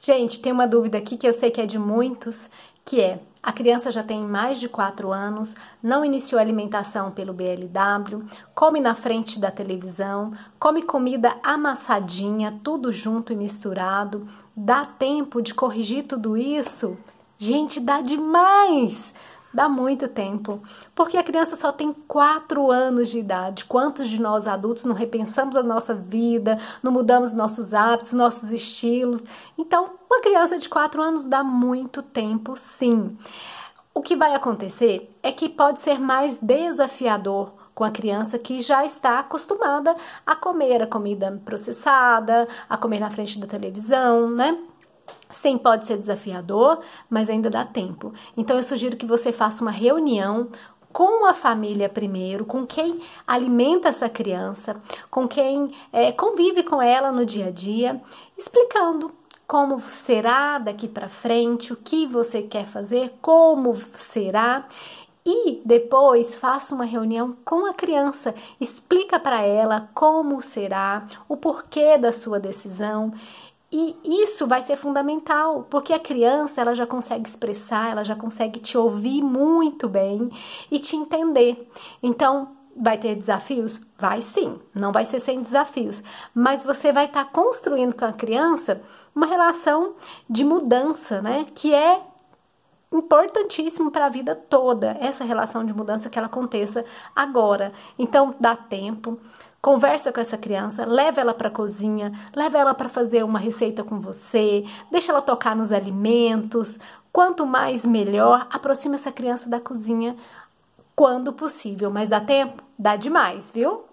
Gente, tem uma dúvida aqui que eu sei que é de muitos, que é a criança já tem mais de 4 anos, não iniciou alimentação pelo BLW, come na frente da televisão, come comida amassadinha, tudo junto e misturado. Dá tempo de corrigir tudo isso? Gente, dá demais! Dá muito tempo, porque a criança só tem 4 anos de idade. Quantos de nós adultos não repensamos a nossa vida, não mudamos nossos hábitos, nossos estilos? Então, uma criança de 4 anos dá muito tempo, sim. O que vai acontecer é que pode ser mais desafiador com a criança que já está acostumada a comer a comida processada, a comer na frente da televisão, né? Sim, pode ser desafiador, mas ainda dá tempo. Então eu sugiro que você faça uma reunião com a família primeiro, com quem alimenta essa criança, com quem é, convive com ela no dia a dia, explicando como será daqui para frente, o que você quer fazer, como será. E depois faça uma reunião com a criança, explica para ela como será, o porquê da sua decisão e isso vai ser fundamental, porque a criança ela já consegue expressar, ela já consegue te ouvir muito bem e te entender. Então, vai ter desafios? Vai sim, não vai ser sem desafios, mas você vai estar tá construindo com a criança uma relação de mudança, né? Que é importantíssimo para a vida toda, essa relação de mudança que ela aconteça agora. Então, dá tempo, Conversa com essa criança, leva ela para a cozinha, leva ela para fazer uma receita com você, deixa ela tocar nos alimentos. Quanto mais melhor, aproxima essa criança da cozinha quando possível, mas dá tempo? Dá demais, viu?